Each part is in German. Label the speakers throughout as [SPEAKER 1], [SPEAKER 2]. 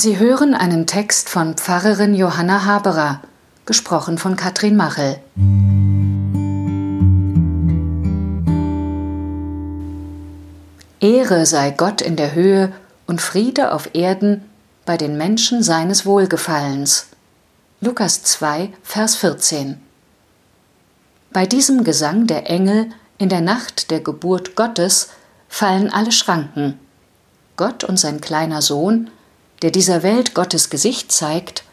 [SPEAKER 1] Sie hören einen Text von Pfarrerin Johanna Haberer, gesprochen von Katrin Machel. Ehre sei Gott in der Höhe und Friede auf Erden bei den Menschen seines Wohlgefallens. Lukas 2, Vers 14. Bei diesem Gesang der Engel in der Nacht der Geburt Gottes fallen alle Schranken. Gott und sein kleiner Sohn, der dieser Welt Gottes Gesicht zeigt,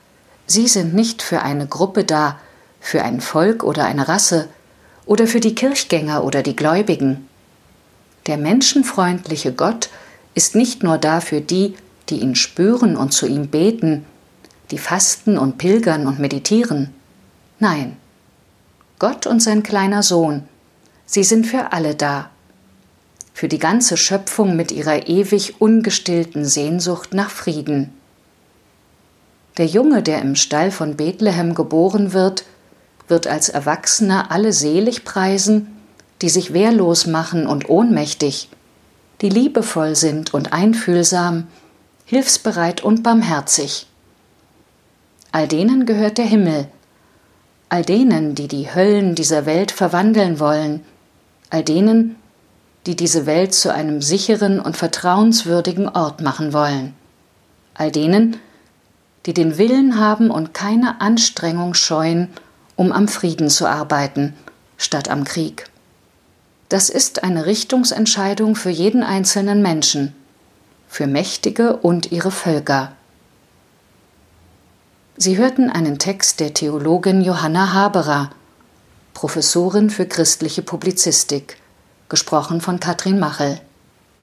[SPEAKER 1] sie sind nicht für eine Gruppe da, für ein Volk oder eine Rasse oder für die Kirchgänger oder die Gläubigen. Der menschenfreundliche Gott ist nicht nur da für die, die ihn spüren und zu ihm beten, die fasten und pilgern und meditieren. Nein, Gott und sein kleiner Sohn, sie sind für alle da. Für die ganze Schöpfung mit ihrer ewig ungestillten Sehnsucht nach Frieden. Der Junge, der im Stall von Bethlehem geboren wird, wird als Erwachsener alle selig preisen, die sich wehrlos machen und ohnmächtig, die liebevoll sind und einfühlsam, hilfsbereit und barmherzig. All denen gehört der Himmel, all denen, die die Höllen dieser Welt verwandeln wollen, all denen, die diese Welt zu einem sicheren und vertrauenswürdigen Ort machen wollen, all denen, die den Willen haben und keine Anstrengung scheuen, um am Frieden zu arbeiten, statt am Krieg. Das ist eine Richtungsentscheidung für jeden einzelnen Menschen, für Mächtige und ihre Völker. Sie hörten einen Text der Theologin Johanna Haberer, Professorin für christliche Publizistik, gesprochen von Katrin Machel.